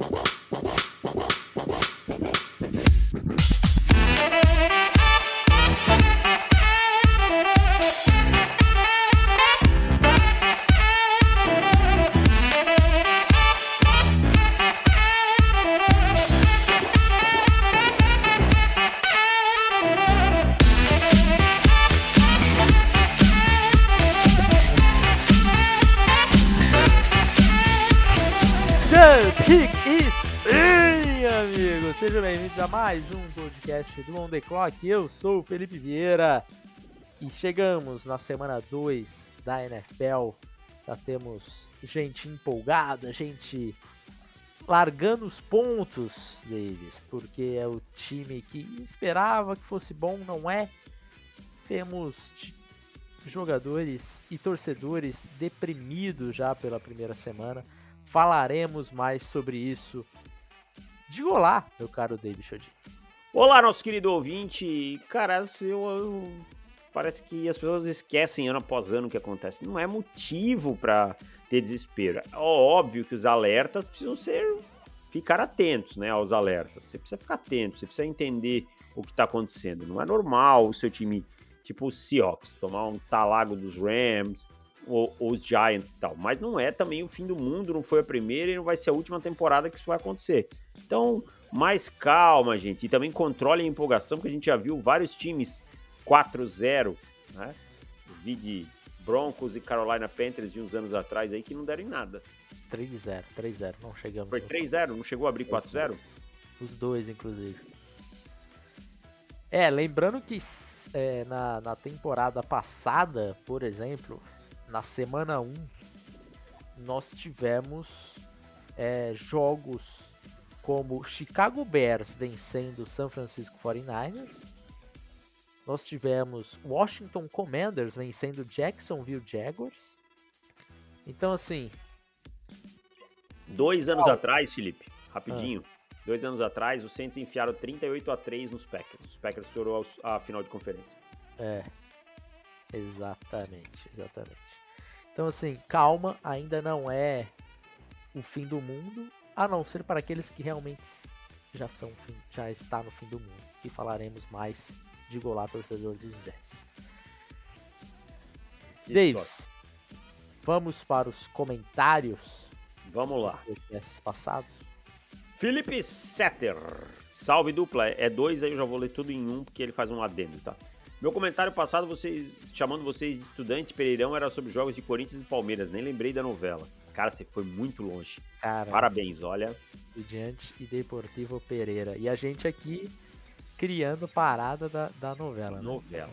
Well, mais um podcast do On The Clock. Eu sou o Felipe Vieira e chegamos na semana 2 da NFL. Já temos gente empolgada, gente largando os pontos deles, porque é o time que esperava que fosse bom, não é? Temos jogadores e torcedores deprimidos já pela primeira semana. Falaremos mais sobre isso. Diga olá, meu caro David Chodin. Olá, nosso querido ouvinte. Cara, eu, eu- parece que as pessoas esquecem ano após ano o que acontece. Não é motivo pra ter desespero. É óbvio que os alertas precisam ser ficar atentos, né, aos alertas. Você precisa ficar atento, você precisa entender o que tá acontecendo. Não é normal o seu time, tipo o Seahawks, tomar um talago dos Rams ou, ou os Giants e tal. Mas não é também o fim do mundo, não foi a primeira e não vai ser a última temporada que isso vai acontecer. Então, mais calma, gente. E também controle a empolgação, porque a gente já viu vários times 4-0, né? Vi de Broncos e Carolina Panthers de uns anos atrás aí que não deram em nada. 3-0, 3-0, não chegamos. Foi no- 3-0, não chegou a abrir 4-0? Os dois, inclusive. É, lembrando que é, na, na temporada passada, por exemplo, na semana 1, nós tivemos é, jogos como Chicago Bears vencendo San Francisco 49ers. Nós tivemos Washington Commanders vencendo Jacksonville Jaguars. Então, assim, Dois anos atrás, Felipe, rapidinho. Dois anos atrás, os Saints enfiaram 38 a 3 nos Packers. Os Packers ao- à final de conferência. É. Exatamente, exatamente. Então, assim, calma, ainda não é o fim do mundo, a não ser para aqueles que realmente já são já está no fim do mundo. E falaremos mais de Golá, torcedor dos Jets. E Davis, vamos para os comentários Vamos lá. passados. Felipe Setter. Salve dupla. É dois, aí eu já vou ler tudo em um, porque ele faz um adendo, tá? Meu comentário passado, vocês chamando vocês de estudante Pereirão, era sobre jogos de Corinthians e Palmeiras. Nem lembrei da novela. Cara, você foi muito longe. Cara, Parabéns, olha. Estudiante e Deportivo Pereira. E a gente aqui criando parada da, da novela. né? Novela.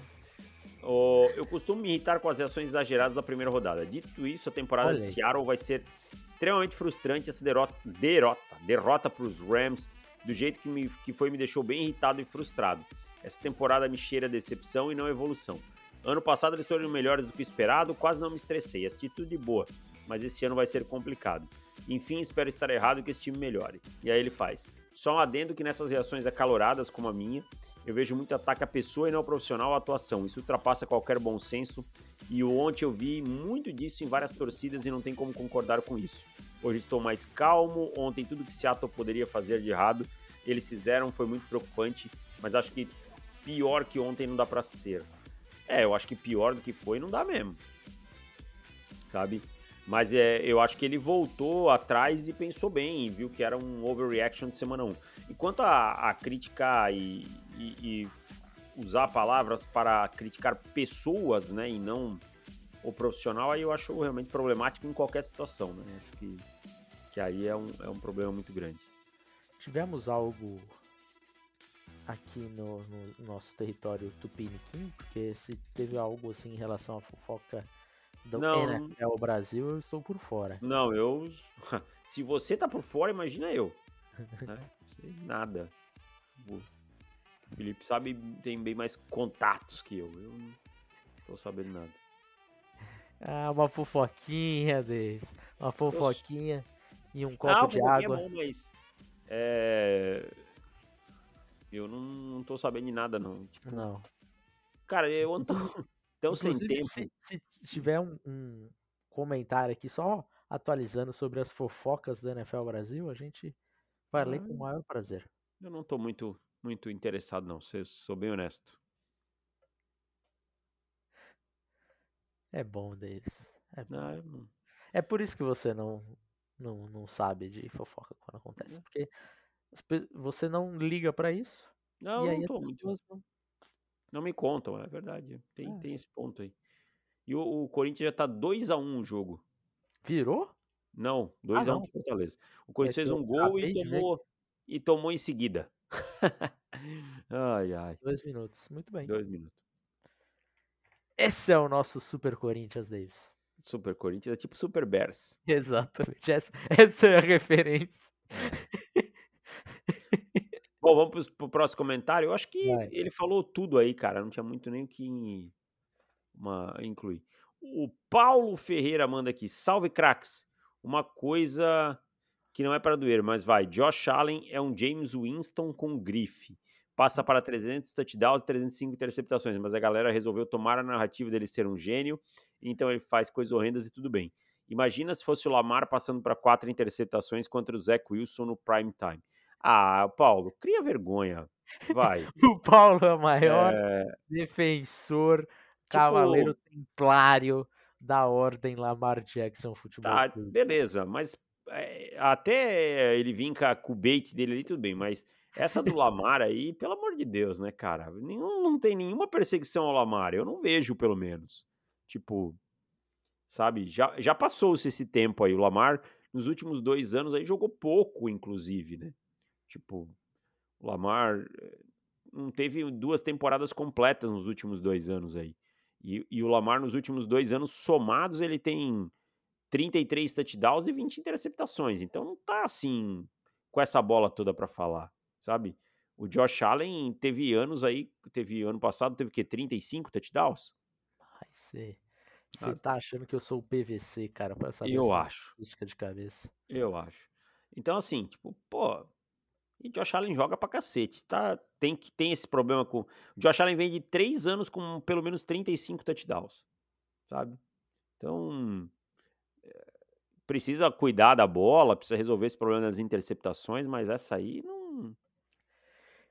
Ô, eu costumo me irritar com as reações exageradas da primeira rodada. Dito isso, a temporada Olha de. Seattle vai ser extremamente frustrante. Essa derrota, derrota, derrota para os Rams, do jeito que, me, que foi, me deixou bem irritado e frustrado. Essa temporada me cheira decepção e não evolução. Ano passado eles foram melhores do que esperado, quase não me estressei. Atitude boa, mas esse ano vai ser complicado. Enfim, espero estar errado que esse time melhore. E aí ele faz. Só um adendo que nessas reações acaloradas como a minha, eu vejo muito ataque à pessoa e não ao profissional à atuação. Isso ultrapassa qualquer bom senso. E ontem eu vi muito disso em várias torcidas e não tem como concordar com isso. Hoje estou mais calmo. Ontem tudo que Seattle poderia fazer de errado, eles fizeram, foi muito preocupante. Mas acho que pior que ontem não dá pra ser. É, eu acho que pior do que foi não dá mesmo. Sabe? Mas é, eu acho que ele voltou atrás e pensou bem, viu que era um overreaction de semana 1. Enquanto a, a criticar e, e- e usar palavras para criticar pessoas, né, e não o profissional, aí eu acho realmente problemático em qualquer situação, né? Acho que, que aí é um, é um problema muito grande. Tivemos algo aqui no, no nosso território tupiniquim, porque se teve algo assim em relação à fofoca do Não. NFL Brasil, eu estou por fora. Não, eu. Se você tá por fora, imagina eu. Né? Sei nada. O Felipe sabe, tem bem mais contatos que eu. Eu não tô sabendo nada. Ah, uma fofoquinha desse. Uma fofoquinha e um copo não, de fofoquinha água. é bom, mas. É. Eu não, não tô sabendo de nada, não. Tipo, Não. cara, eu ando tão, tão sem Inclusive, tempo. Se, se tiver um, um comentário aqui só atualizando sobre as fofocas do NFL Brasil, a gente Vai ler com o maior prazer. Eu não tô muito, muito interessado, não. Se eu sou bem honesto. É bom, Davis. É, bom. Não, eu não- é por isso que você não, não, não sabe de fofoca quando acontece. Porque as pe- você não liga pra isso. não, não tô muito. não. Não me contam, é verdade. Tem, É. tem esse ponto aí. E o, o Corinthians já tá 2x1 o jogo. Virou? Não, 2x1 não. pro Fortaleza. O Corinthians É fez eu um gol acabei e tomou, e tomou em seguida. ai, ai. Dois minutos. Muito bem. Dois minutos. Esse é o nosso Super Corinthians, Davis. Super Corinthians é tipo Super Bears. Exatamente. Essa, essa é a referência. Bom, vamos pros- pro próximo comentário. Eu acho que Vai. ele falou tudo aí, cara. Não tinha muito nem o que uma, incluir. O Paulo Ferreira manda aqui. Salve, cracks. Uma coisa que não é para doer, mas vai. Josh Allen é um James Winston com grife. Passa para 300 touchdowns e 305 interceptações, mas a galera resolveu tomar a narrativa dele ser um gênio, então ele faz coisas horrendas e tudo bem. Imagina se fosse o Lamar passando para quatro interceptações contra o Zach Wilson no prime time. Ah, Paulo, cria vergonha. Vai. O Paulo é o maior É, defensor, cavaleiro templário da ordem Lamar Jackson Futebol tá, Clube. beleza, mas é, até ele vir com a- com o bait dele ali, tudo bem, mas essa do Lamar aí, pelo amor de Deus, né, cara? Nenhum, não tem nenhuma perseguição ao Lamar, eu não vejo, pelo menos. Tipo, sabe, já, já passou-se esse tempo aí. O Lamar, nos últimos dois anos, aí jogou pouco, inclusive, né? Tipo, o Lamar eh, não teve duas temporadas completas nos últimos dois anos aí. E, e o Lamar, nos últimos dois anos somados, ele tem 33 touchdowns e 20 interceptações. Então não tá assim com essa bola toda pra falar, sabe? O Josh Allen teve anos aí, teve ano passado, teve o quê? 35 touchdowns? Ai, você Ah. tá achando que eu sou o PVC, cara, pra saber Eu acho. de cabeça. Eu acho. Então, assim, tipo, pô. E Josh Allen joga pra cacete. Tá, tem, que, tem esse problema com. O Josh Allen vem de três anos com pelo menos 35 touchdowns. Sabe? Então. é, Precisa cuidar da bola, precisa resolver esse problema das interceptações, mas essa aí não.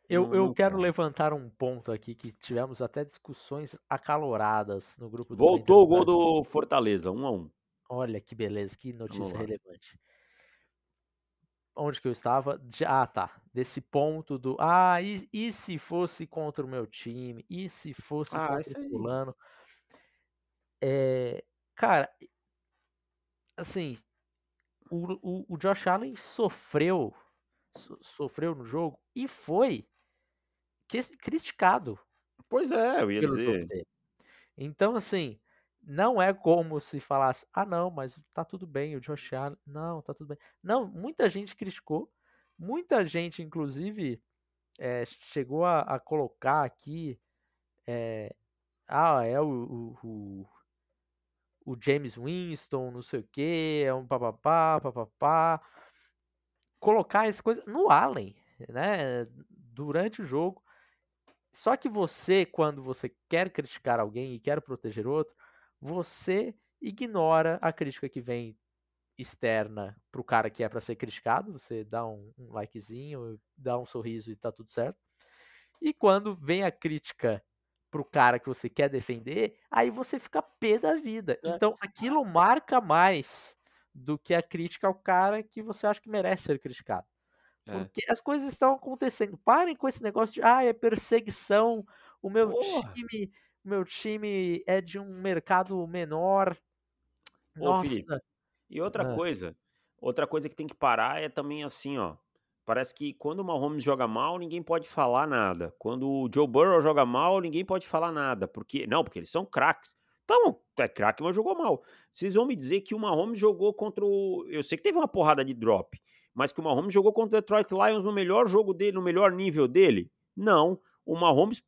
Eu, não- eu não quero levantar um ponto aqui que tivemos até discussões acaloradas no grupo do Voltou o gol do Fortaleza, 1 a 1 Olha que beleza, que notícia relevante. Onde que eu estava? De- Ah, tá. Desse ponto do. Ah, e, e se fosse contra o meu time? E se fosse Ah, contra o fulano? É, cara, assim, o, o, o Josh Allen sofreu, so- sofreu no jogo e foi criticado Pois é, eu ia dizer. Então, assim, não é como se falasse, ah, não, mas tá tudo bem, o Josh Allen, não, tá tudo bem. Não, muita gente criticou, muita gente, inclusive, eh, chegou a, a colocar aqui, eh, ah, é o, o, o, o James Winston, não sei o que, é um papapá, papapá. Colocar essa coisa no Allen, né, durante o jogo. Só que você, quando você quer criticar alguém e quer proteger outro, você ignora a crítica que vem externa pro cara que é para ser criticado, você dá um, um likezinho, dá um sorriso e tá tudo certo. E quando vem a crítica pro cara que você quer defender, aí você fica pé da vida. É. Então aquilo marca mais do que a crítica ao cara que você acha que merece ser criticado. É. Porque as coisas estão acontecendo. Parem com esse negócio de, ah, é perseguição. O meu Porra. time, meu time é de um mercado menor. Ô, Nossa, Felipe, E outra Ah. coisa, outra coisa que tem que parar é também assim, ó. Parece que quando o Mahomes joga mal, ninguém pode falar nada. Quando o Joe Burrow joga mal, ninguém pode falar nada. Porque não, porque eles são craques. Então, é craque, mas jogou mal. Vocês vão me dizer que o Mahomes jogou contra o. Eu sei que teve uma porrada de drop, mas que o Mahomes jogou contra o Detroit Lions no melhor jogo dele, no melhor nível dele? Não. O Mahomes.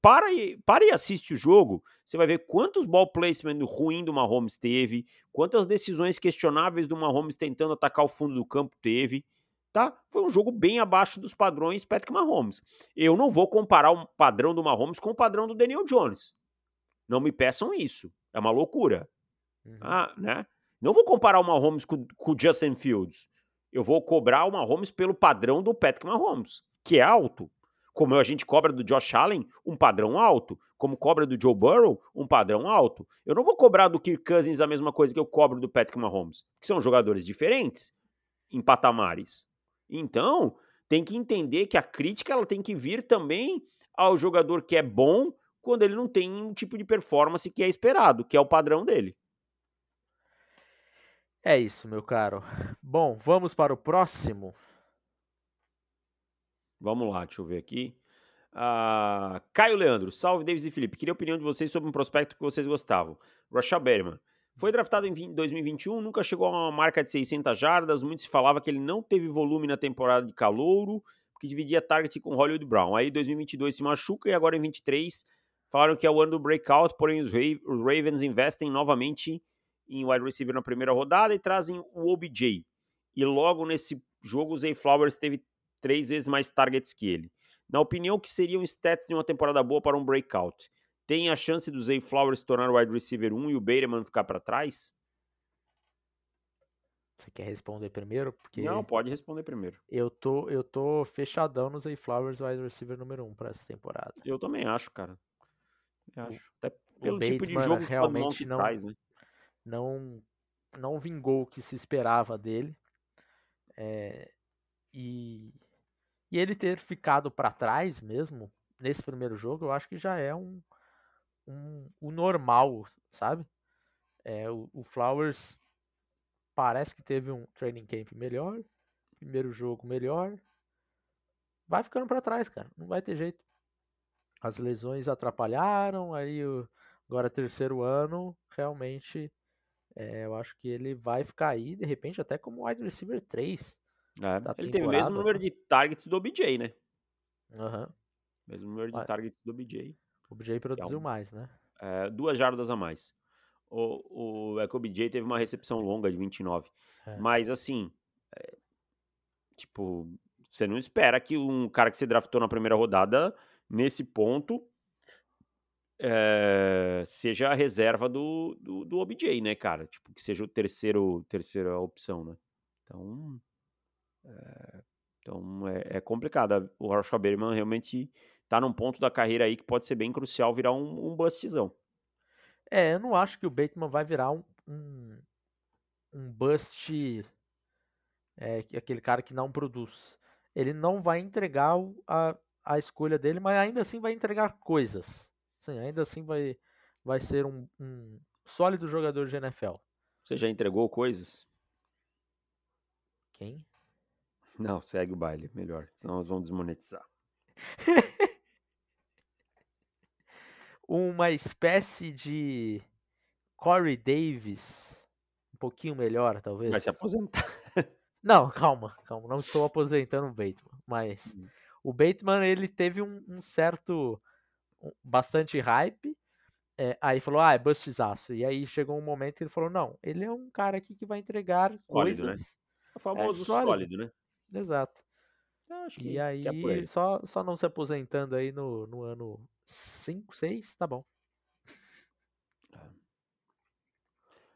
Para e, para e assiste o jogo. Você vai ver quantos ball placement ruim do Mahomes teve, quantas decisões questionáveis do Mahomes tentando atacar o fundo do campo teve. Tá? Foi um jogo bem abaixo dos padrões Patrick Mahomes. Eu não vou comparar o padrão do Mahomes com o padrão do Daniel Jones. Não me peçam isso. É uma loucura. Uhum. Ah, né? Não vou comparar o Mahomes com, com o Justin Fields. Eu vou cobrar o Mahomes pelo padrão do Patrick Mahomes, que é alto. Como a gente cobra do Josh Allen, um padrão alto. Como cobra do Joe Burrow, um padrão alto. Eu não vou cobrar do Kirk Cousins a mesma coisa que eu cobro do Patrick Mahomes, que são jogadores diferentes em patamares. Então, tem que entender que a crítica ela tem que vir também ao jogador que é bom quando ele não tem um tipo de performance que é esperado, que é o padrão dele. É isso, meu caro. Bom, vamos para o próximo. Vamos lá, deixa eu ver aqui. Uh, Caio Leandro, salve Davis e Felipe. Queria a opinião de vocês sobre um prospecto que vocês gostavam. Rashad Berman. Foi draftado em 2021, nunca chegou a uma marca de 600 jardas. Muito se falava que ele não teve volume na temporada de calouro, porque dividia target com Hollywood Brown. Aí 2022 se machuca e agora em 23 falaram que é o ano do breakout, porém os Ravens investem novamente em wide receiver na primeira rodada e trazem o OBJ. E logo nesse jogo o Zay Flowers teve três vezes mais targets que ele. Na opinião, que seriam stats de uma temporada boa para um breakout? Tem a chance do Zay Flowers tornar o wide receiver 1 e o Bateman ficar para trás? Você quer responder primeiro? Porque Não, pode responder primeiro. Eu tô, eu tô fechadão no Zay Flowers wide receiver número 1 para essa temporada. Eu também acho, cara. Eu acho. Até pelo tipo de jogo realmente que não, traz, né? não, não vingou o que se esperava dele. É, e, e ele ter ficado para trás mesmo nesse primeiro jogo, eu acho que já é um, um, o normal, sabe? É, o, o, Flowers parece que teve um training camp melhor, primeiro jogo melhor, vai ficando para trás, cara, não vai ter jeito. As lesões atrapalharam, aí agora terceiro ano, realmente é, eu acho que ele vai ficar aí, de repente, até como wide receiver 3. É, ele tem o mesmo número de targets do OBJ, né? Aham. Uhum. Mesmo número de targets do OBJ. O OBJ produziu é um, mais, né? É, duas jardas a mais. O, o, é que o OBJ teve uma recepção longa de 29. É. Mas, assim, é, tipo, você não espera que um cara que você draftou na primeira rodada, nesse ponto, é, seja a reserva do, do, do, OBJ, né, cara? Tipo, que seja o terceiro, terceira opção, né? Então, é, então é, é complicado. O Rashad Berman realmente tá num ponto da carreira aí que pode ser bem crucial virar um, um bustzão. É, eu não acho que o Bateman vai virar um, um, um bust, é, aquele cara que não produz. Ele não vai entregar a, a escolha dele, mas ainda assim vai entregar coisas. Sim, ainda assim vai, vai ser um, um sólido jogador de NFL. Você já entregou coisas? Quem? Não, segue o baile, melhor. Senão nós vamos desmonetizar. uma espécie de Corey Davis, um pouquinho melhor, talvez. Vai se aposentar. Não, calma, calma, não estou aposentando o Bateman, mas hum. o Bateman ele teve um, um certo, um, bastante hype, é, aí falou, ah, é bustizaço, e aí chegou um momento que ele falou, não, ele é um cara aqui que vai entregar sólido, né? coisas... Né? O famoso é, sólido. sólido, né? Exato. Que, e aí, é só, só não se aposentando aí no, no ano 5, 6, tá bom.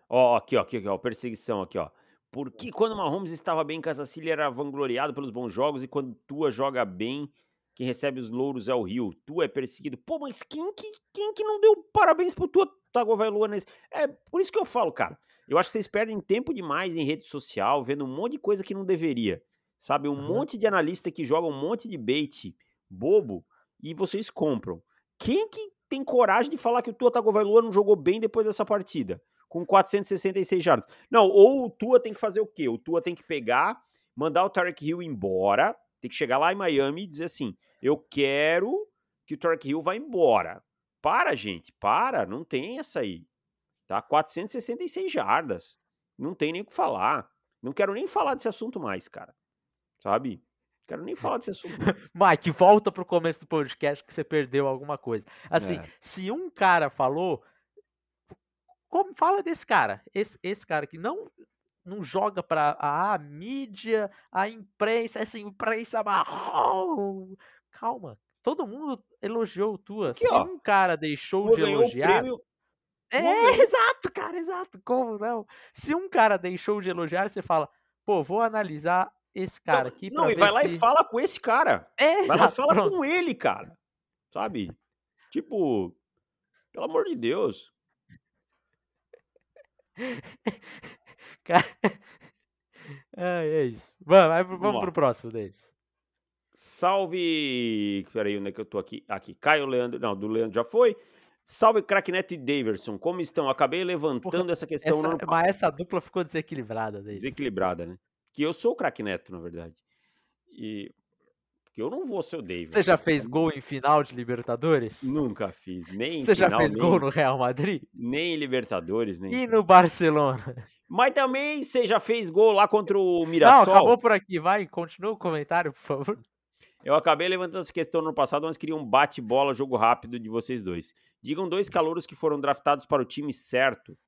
Ó, aqui, ó, aqui, ó, perseguição aqui, ó. Porque quando o Mahomes estava bem em Kansas City, era vangloriado pelos bons jogos, e quando Tua joga bem, quem recebe os louros é o Rio. Tua é perseguido. Pô, mas quem que, quem que não deu parabéns pro Tua Tagovailoa nesse... É por isso que eu falo, cara. Eu acho que vocês perdem tempo demais em rede social, vendo um monte de coisa que não deveria. Sabe, um uhum. monte de analista que joga um monte de bait bobo e vocês compram. Quem que tem coragem de falar que o Tua Tagovailoa não jogou bem depois dessa partida? Com 466 jardas. Não, ou o Tua tem que fazer o quê? O Tua tem que pegar, mandar o Tarek Hill embora, tem que chegar lá em Miami e dizer assim, eu quero que o Tarek Hill vá embora. Para, gente, para, não tem essa aí. Tá? 466 jardas. Não tem nem o que falar. Não quero nem falar desse assunto mais, cara sabe? Quero nem falar desse assunto. Mike, volta pro começo do podcast que você perdeu alguma coisa. Assim, é. se um cara falou, como fala desse cara? Esse, esse cara que não não joga para a, a, mídia, a imprensa, essa imprensa marrom. Calma, todo mundo elogiou o Tua. Aqui, se ó, um cara deixou de elogiar, é, exato, cara, exato. Como não? Se um cara deixou de elogiar, você fala, pô, vou analisar esse cara aqui. Não, e vai lá se... e fala com esse cara. É, vai lá e fala pronto. com ele, cara. Sabe? Tipo, pelo amor de Deus. cara. Ah, é isso. Vamos, vamos, vamos pro próximo, Davis. Salve. Peraí, onde é que eu tô aqui? Aqui. Caio Leandro. Não, do Leandro já foi. Salve, Cracknet e Daverson. Como estão? Acabei levantando Porra, essa questão. Essa. Mas essa dupla ficou desequilibrada. Davis. Desequilibrada, né? Que eu sou o Crackneto, na verdade. E. Porque eu não vou ser o Davis. Você já fez gol em final de Libertadores? Nunca fiz. Nem Você final, já fez nem... gol no Real Madrid? Nem em Libertadores, nem. E no Barcelona? Mas também você já fez gol lá contra o Mirassol. Não, acabou por aqui. Vai, continua o comentário, por favor. Eu acabei levantando essa questão no passado, mas queria um bate-bola, jogo rápido de vocês dois. Digam dois calouros que foram draftados para o time certo,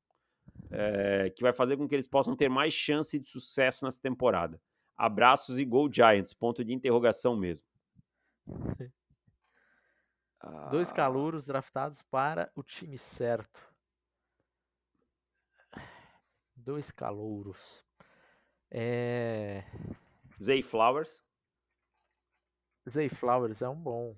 é, que vai fazer com que eles possam ter mais chance de sucesso nessa temporada. Abraços e Gol Giants, ponto de interrogação mesmo. Dois calouros draftados para o time certo. Dois calouros. É... Zay Flowers. Zay Flowers é um bom.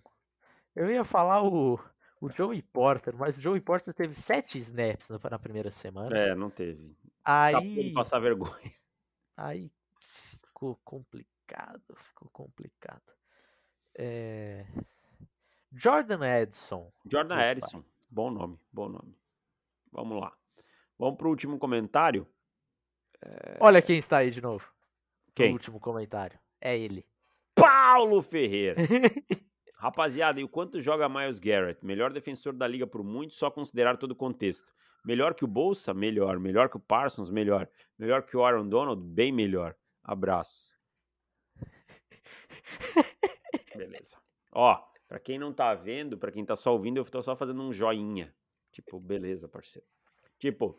Eu ia falar o, o Joey Porter, mas o Joey Porter teve sete snaps na, primeira semana. É, não teve. Aí. passar vergonha. Aí ficou complicado. Ficou complicado. É... Jordan Edson. Jordan Edson. Bom nome, bom nome. Vamos lá. Vamos para o último comentário. É... Olha quem está aí de novo. Quem? O último comentário. É ele. Paulo Ferreira. Rapaziada, e o quanto joga Miles Garrett? Melhor defensor da liga por muito, só considerar todo o contexto. Melhor que o Bolsa? Melhor. Melhor que o Parsons? Melhor. Melhor que o Aaron Donald? Bem melhor. Abraços. Beleza. Ó, pra quem não tá vendo, pra quem tá só ouvindo, eu tô só fazendo um joinha. Tipo, beleza, parceiro. Tipo,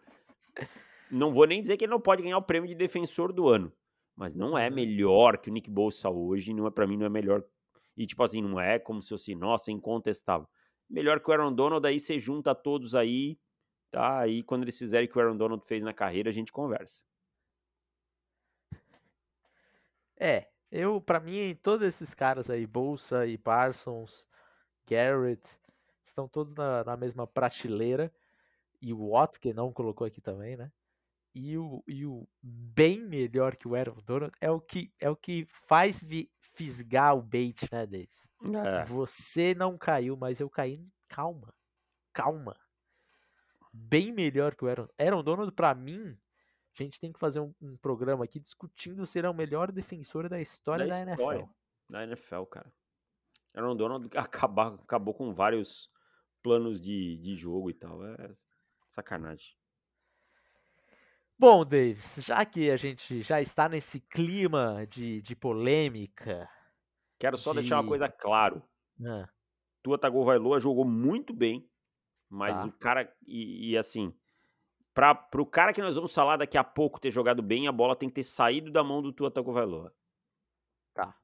não vou nem dizer que ele não pode ganhar o prêmio de defensor do ano mas não é melhor que o Nick Bolsa hoje, não é para mim não é melhor. E tipo assim, não é como se fosse, nossa, incontestável. Melhor que o Aaron Donald, aí você junta todos aí, tá? Aí quando eles fizerem o que o Aaron Donald fez na carreira, a gente conversa. É, eu para mim todos esses caras aí, Bolsa e Parsons, Garrett, estão todos na, na mesma prateleira. E o Watt, que não colocou aqui também, né? E o, e o bem melhor que o Aaron Donald é o que, é o que faz vi, fisgar o bait, né, Davis? É. Você não caiu, mas eu caí. Calma. Calma. Bem melhor que o Aaron. Aaron Donald, pra mim, a gente tem que fazer um, um programa aqui discutindo se ele é o melhor defensor da história da, da história. NFL. Da NFL, cara. Aaron Donald acabou, acabou com vários planos de, de jogo e tal. É sacanagem. Bom, Davis, já que a gente já está nesse clima de, de polêmica. Quero só de... deixar uma coisa claro. Ah. Tua Tagovailoa jogou muito bem, mas tá. o cara. E, e assim, para o cara que nós vamos falar daqui a pouco ter jogado bem, a bola tem que ter saído da mão do Tua Tagovailoa. Tá.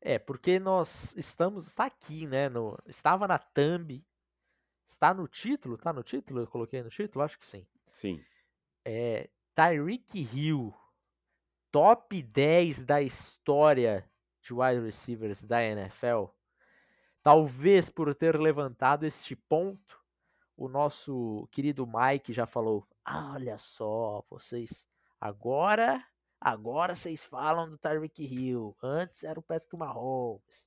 É, porque nós estamos. Está aqui, né? No, estava na thumb. Está no título? Tá no título? Eu coloquei no título? Acho que sim. Sim é, Tyreek Hill, top 10 da história de wide receivers da NFL. Talvez por ter levantado este ponto, o nosso querido Mike já falou: ah, olha só, vocês agora, agora vocês falam do Tyreek Hill. Antes era o Patrick Mahomes.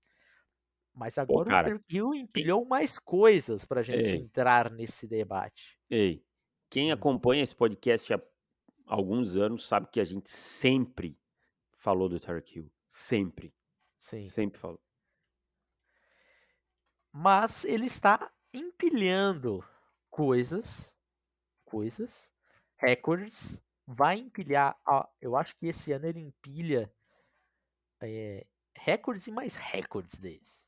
Mas agora Pô, o Tyreek Hill empilhou mais coisas pra gente ei, entrar nesse debate. Ei, quem acompanha esse podcast há alguns anos sabe que a gente sempre falou do Tarek Hill. Sempre. Sim. Sempre falou. Mas ele está empilhando coisas, coisas, recordes, vai empilhar, eu acho que esse ano ele empilha é, recordes e mais recordes deles.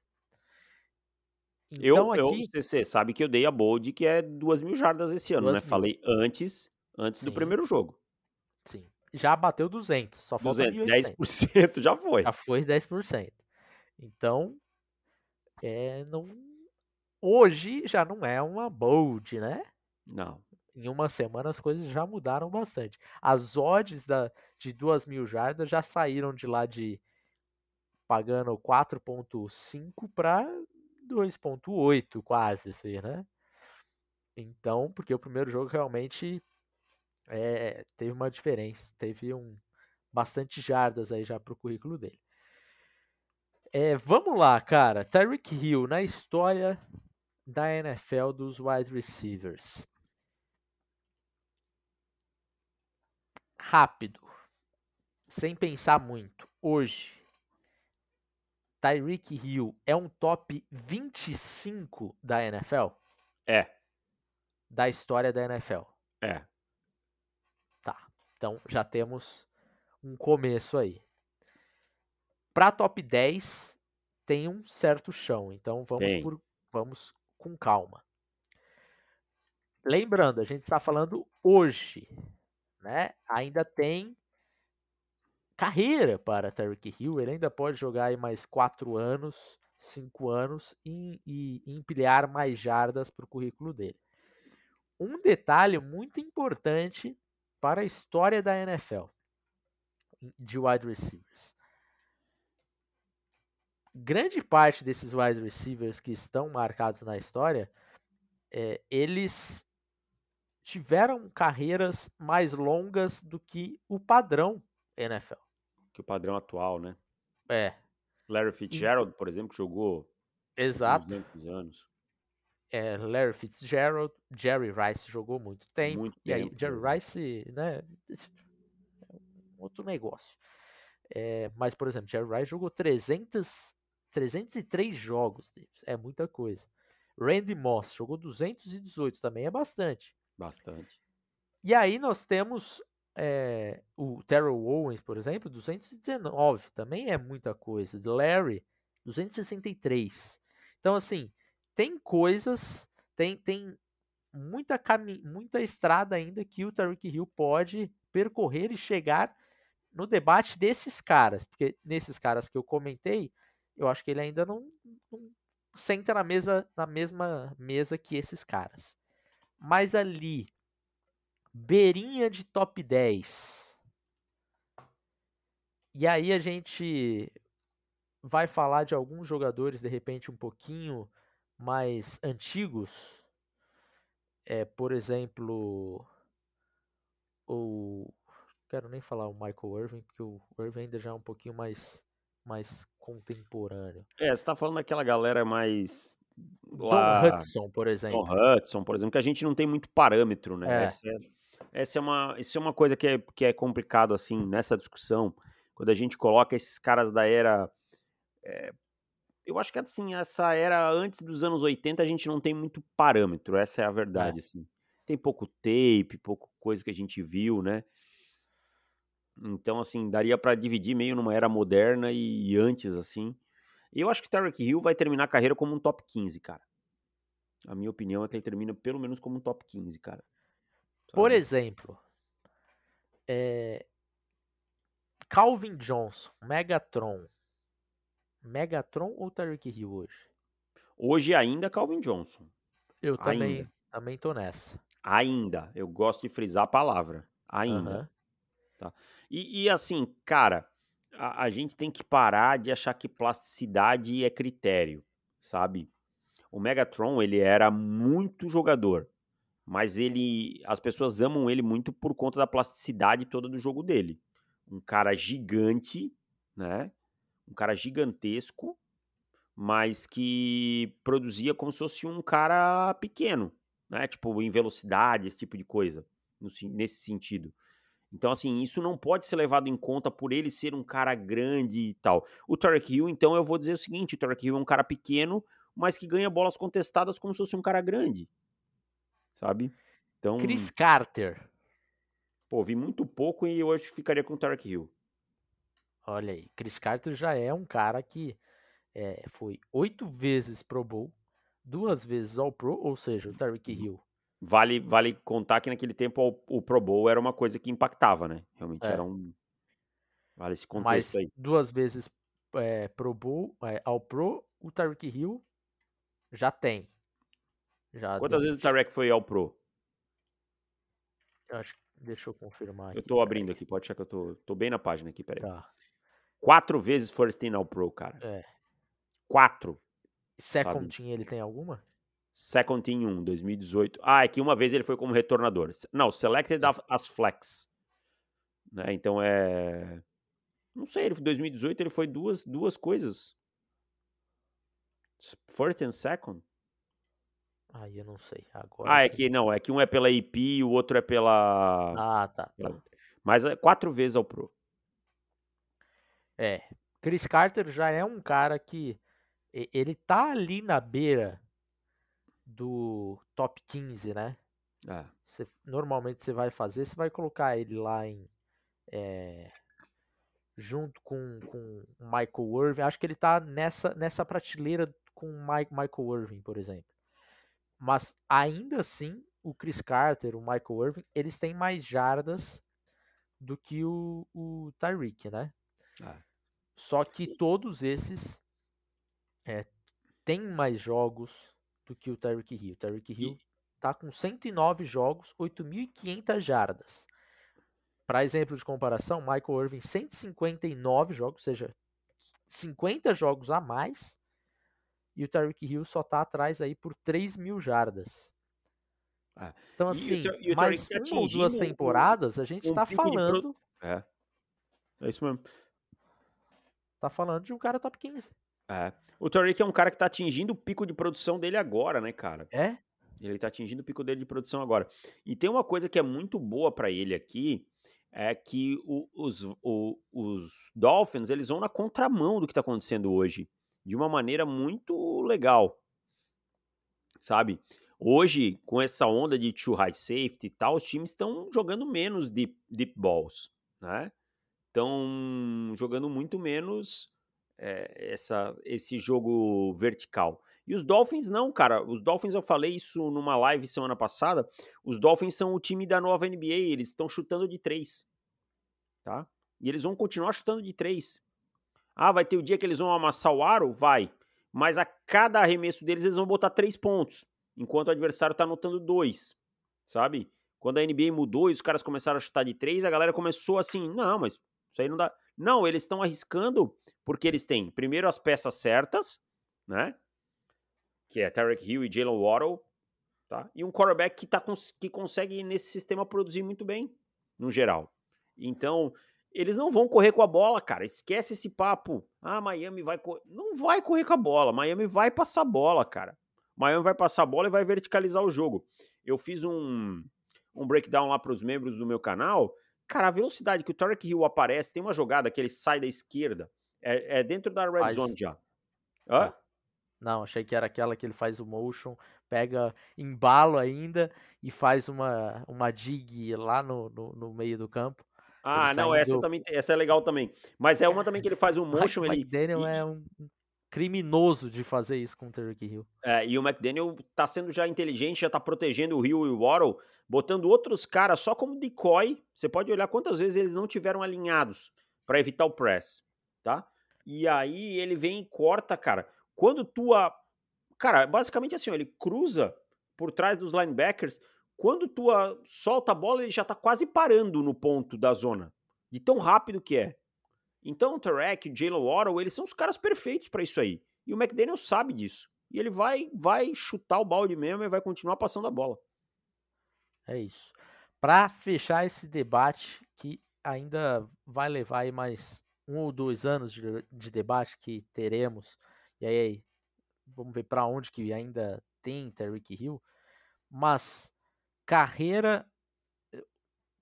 Então, eu, aqui... eu, você sabe que eu dei a bold que é duas mil jardas esse ano, né? Mil. Falei antes, antes Sim. do primeiro jogo. Sim. Já bateu 200, só falta 200, 10% já foi. Já foi 10%. Então, é, não... hoje já não é uma bold, né? Não. em uma semana as coisas já mudaram bastante. As odds da, de 2 mil jardas já saíram de lá de pagando 4.5 para 2.8 quase, assim, né? Então, porque o primeiro jogo realmente é, teve uma diferença, teve um bastante jardas aí já pro currículo dele. É, vamos lá, cara. Tyreek Hill na história da NFL dos wide receivers. Rápido, sem pensar muito. Hoje, Tyreek Hill é um top 25 da NFL? É. Da história da NFL. É. Tá. Então já temos um começo aí. Para top 10 tem um certo chão, então vamos por, vamos com calma. Lembrando, a gente está falando hoje, né? Ainda tem carreira para Tyreek Hill, ele ainda pode jogar aí mais quatro anos, cinco anos e, e, e empilhar mais jardas para o currículo dele. Um detalhe muito importante para a história da NFL de wide receivers. Grande parte desses wide receivers que estão marcados na história, é, eles tiveram carreiras mais longas do que o padrão NFL que o padrão atual, né? É. Larry Fitzgerald, por exemplo, que jogou Exato. anos. É, Larry Fitzgerald, Jerry Rice jogou muito tempo. Muito e tempo, aí, Jerry? Rice, né? Outro negócio. É, mas, por exemplo, Jerry Rice jogou 300, 303 jogos. É muita coisa. Randy Moss jogou 218, também é bastante. Bastante. E aí nós temos é, o Terrell Owens, por exemplo, 219, também é muita coisa. Larry, 263. Então, assim, tem coisas, tem, tem muita, cami muita estrada ainda que o Tariq Hill pode percorrer e chegar no debate desses caras. Porque nesses caras que eu comentei, eu acho que ele ainda não, não senta na, mesa, na mesma mesa que esses caras. Mas ali, beirinha de top 10. E aí a gente vai falar de alguns jogadores de repente um pouquinho mais antigos. É, por exemplo, o quero nem falar o Michael Irving, porque o Irving ainda já é um pouquinho mais mais contemporâneo. É, você tá falando daquela galera mais lá... Don Hudson, por exemplo. Don Hudson, por exemplo, que a gente não tem muito parâmetro, né? É. Essa é essa é uma, isso é uma coisa que é, que é complicado, assim, nessa discussão, quando a gente coloca esses caras da era. É, eu acho que, assim, essa era antes dos anos 80, a gente não tem muito parâmetro, essa é a verdade, é. assim. Tem pouco tape, pouco coisa que a gente viu, né? Então, assim, daria para dividir meio numa era moderna e, e antes, assim. Eu acho que Tarek Hill vai terminar a carreira como um top 15, cara. A minha opinião é que ele termina pelo menos como um top 15, cara. Por exemplo, é... Calvin Johnson, Megatron. Megatron ou Tyreek Hill hoje? Hoje ainda Calvin Johnson. Eu também, ainda. também tô nessa. Ainda. Eu gosto de frisar a palavra. Ainda. Uhum. Tá? E, e, assim, cara, a, a, gente tem que parar de achar que plasticidade é critério, sabe? O Megatron, ele era muito jogador mas ele as pessoas amam ele muito por conta da plasticidade toda do jogo dele. Um cara gigante, né? Um cara gigantesco, mas que produzia como se fosse um cara pequeno, né? Tipo, em velocidade, esse tipo de coisa, nesse sentido. Então, assim, isso não pode ser levado em conta por ele ser um cara grande e tal. O Tarek Hill, então, eu vou dizer o seguinte: o Tarek Hill é um cara pequeno, mas que ganha bolas contestadas como se fosse um cara grande sabe? Então, Chris Carter. Pô, vi muito pouco e hoje ficaria com o Tarek Hill. Olha aí, Chris Carter já é um cara que é, foi oito vezes Pro Bowl, duas vezes All Pro, ou seja, o Tarek uhum. Hill. Vale, vale contar que naquele tempo o, o Pro Bowl era uma coisa que impactava, né? Realmente é. era um. Vale esse contexto Mas aí. duas vezes é, Pro Bowl, é, All Pro, o Tarek Hill já tem. Já Quantas vezes o Tarek foi ao Pro? Acho, deixa eu confirmar Eu aqui, tô peraí. abrindo aqui, pode achar que eu tô, tô bem na página aqui, peraí. Tá, Quatro vezes First Team All Pro, cara. é. Quatro. Second Team ele tem alguma? Second Team 1, 2018. Ah, é que uma vez ele foi como retornador. Não, Selected É. as Flex. Né? Então é. Não sei, ele, 2018 ele foi duas, duas coisas. First and second? Aí eu não sei. Agora Ah, é que não, é que um é pela IP e o outro é pela. Ah, tá, tá. Mas é quatro vezes ao Pro. É. Chris Carter já é um cara que ele tá ali na beira do top 15, né? É. Você- normalmente você vai fazer, você vai colocar ele lá em é, junto com, com o Michael Irving. Acho que ele tá nessa, nessa prateleira com o Mi- Michael Irving, por exemplo. Mas ainda assim, o Chris Carter, o Michael Irving, eles têm mais jardas do que o, o Tyreek, né? É. Só que todos esses é, têm mais jogos do que o Tyreek Hill. O Tyreek Hill tá com 109 jogos, 8.500 jardas. Para exemplo de comparação, Michael Irving 159 jogos, ou seja, 50 jogos a mais. E o Tyreek Hill só tá atrás aí por 3 mil jardas. É. Então E assim, e o mais tá uma ou duas temporadas a gente um tá pro- falando, É. É isso mesmo. tá falando de um cara top 15. É. O Tariq é um cara que tá atingindo o pico de produção dele agora, né, cara? É? Ele tá atingindo o pico dele de produção agora. E tem uma coisa que é muito boa pra ele aqui, é que o- os, o- os Dolphins, eles vão na contramão do que tá acontecendo hoje, de uma maneira muito legal, sabe? Hoje, com essa onda de two high safety e tal, os times estão jogando menos deep, deep balls, né? Estão jogando muito menos é, essa, esse jogo vertical. E os Dolphins não, cara. Os Dolphins, eu falei isso numa live semana passada. Os Dolphins são o time da nova NBA. Eles estão chutando de três. Tá? E eles vão continuar chutando de três. Ah, vai ter o dia que eles vão amassar o aro? Vai. Mas a cada arremesso deles, eles vão botar três pontos. Enquanto o adversário tá anotando dois. Sabe? Quando a NBA mudou e os caras começaram a chutar de três, a galera começou assim: não, mas isso aí não dá. Não, eles estão arriscando porque eles têm, primeiro, as peças certas, né? Que é Tarek Hill e Jalen Waddle, tá? E um quarterback que, tá, cons- que consegue, nesse sistema, produzir muito bem, no geral. Então, eles não vão correr com a bola, cara. Esquece esse papo. Ah, Miami vai correr. Não vai correr com a bola. Miami vai passar a bola, cara. Miami vai passar a bola e vai verticalizar o jogo. Eu fiz um, um breakdown lá para os membros do meu canal. Cara, a velocidade que o Tarek Hill aparece, tem uma jogada que ele sai da esquerda. É, é dentro da red Mas- zone já. Hã? Não, achei que era aquela que ele faz o motion, pega embalo ainda e faz uma, uma dig lá no, no, no meio do campo. Ah, não, essa também, essa é legal também. Mas é uma também que ele faz um motion, ele, McDaniel é um criminoso de fazer isso com o Tyreek Hill. É, e o McDaniel tá sendo já inteligente, já tá protegendo o Hill e o Waddle, botando outros caras só como decoy. Você pode olhar quantas vezes eles não tiveram alinhados para evitar o press, tá? E aí ele vem e corta, cara. Quando tua. Cara, basicamente assim, ó, ele cruza por trás dos linebackers. Quando tua solta a bola, ele já tá quase parando no ponto da zona. De tão rápido que é. Então o Tarek, o Jalen Waddle, eles são os caras perfeitos para isso aí. E o McDaniel sabe disso. E ele vai, vai chutar o balde mesmo e vai continuar passando a bola. É isso. Para fechar esse debate, que ainda vai levar aí mais um ou dois anos de, de debate que teremos, e aí vamos ver para onde que ainda tem Tyreek Hill, mas carreira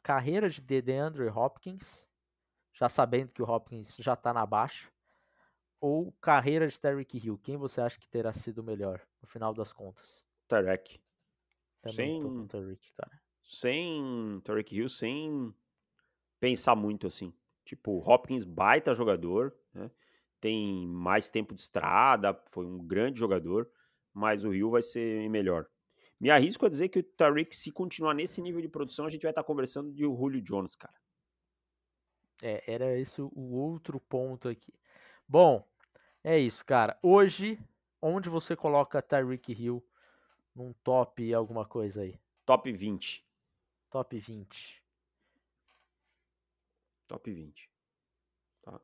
carreira de DeAndre Hopkins, já sabendo que o Hopkins já tá na baixa, ou carreira de Tyreek Hill, quem você acha que terá sido melhor no final das contas? Tarek. Também Sem- o Tyreek, cara. Sem Tarek Hill, sem pensar muito assim. Tipo, Hopkins, baita jogador, né? Tem mais tempo de estrada, foi um grande jogador, mas o Hill vai ser melhor. Me arrisco a dizer que o Tariq, se continuar nesse nível de produção, a gente vai estar conversando de o Julio Jones, cara. É, era esse o outro ponto aqui. Bom, é isso, cara. Hoje, onde você coloca Tyreek Hill num top alguma coisa aí? Top 20. top 20. Top 20. Tá.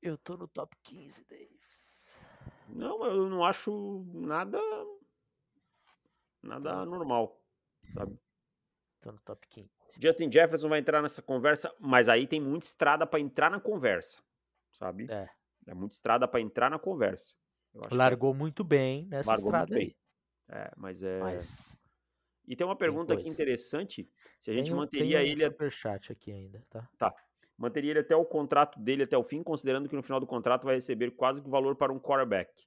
Eu tô no top 15, Davis. Não, eu não acho nada. Nada Tá. normal, sabe? Tô no top 15. Justin Jefferson vai entrar nessa conversa, mas aí tem muita estrada pra entrar na conversa, sabe? É. É muita estrada pra entrar na conversa. Que é- Largou muito bem nessa Largou muito estrada bem. aí. É, mas é. Mas E tem uma pergunta aqui coisa. interessante: se a gente tem, manteria tem um ele, superchat aqui ainda, tá? manteria ele até o contrato dele até o fim, considerando que no final do contrato vai receber quase que o valor para um quarterback.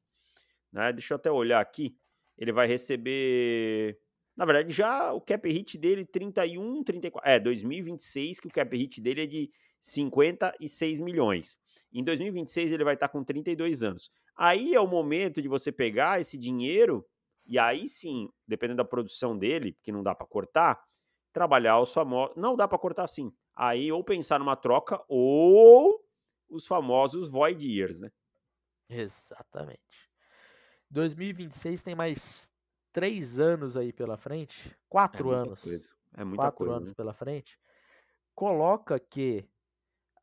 Né? Deixa eu até olhar aqui. Ele vai receber. Na verdade, já o cap hit dele 31, 34. É, 2026, que o cap hit dele é de 56 milhões. Em 2026 ele vai estar com 32 anos. Aí é o momento de você pegar esse dinheiro e aí sim, dependendo da produção dele, que não dá para cortar, trabalhar os famosos. Não dá para cortar sim. Aí ou pensar numa troca ou os famosos void years, né? Exatamente. 2026 tem mais três anos aí pela frente. Quatro muita anos. coisa. É muita quatro coisa. anos né? pela frente. Coloca que